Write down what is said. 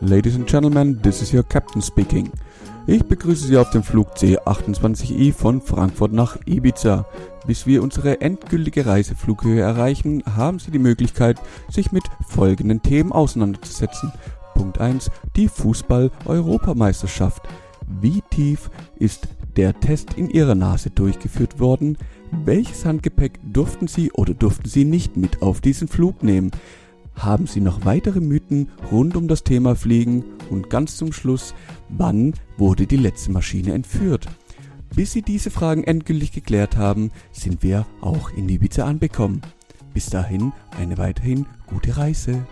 Ladies and Gentlemen, this is your Captain speaking. Ich begrüße Sie auf dem Flug C28i e von Frankfurt nach Ibiza. Bis wir unsere endgültige Reiseflughöhe erreichen, haben Sie die Möglichkeit, sich mit folgenden Themen auseinanderzusetzen. Punkt 1. Die Fußball-Europameisterschaft. Wie tief ist der Test in Ihrer Nase durchgeführt worden? Welches Handgepäck durften Sie oder durften Sie nicht mit auf diesen Flug nehmen? Haben Sie noch weitere Mythen rund um das Thema Fliegen? Und ganz zum Schluss, wann wurde die letzte Maschine entführt? Bis Sie diese Fragen endgültig geklärt haben, sind wir auch in Ibiza angekommen. Bis dahin eine weiterhin gute Reise.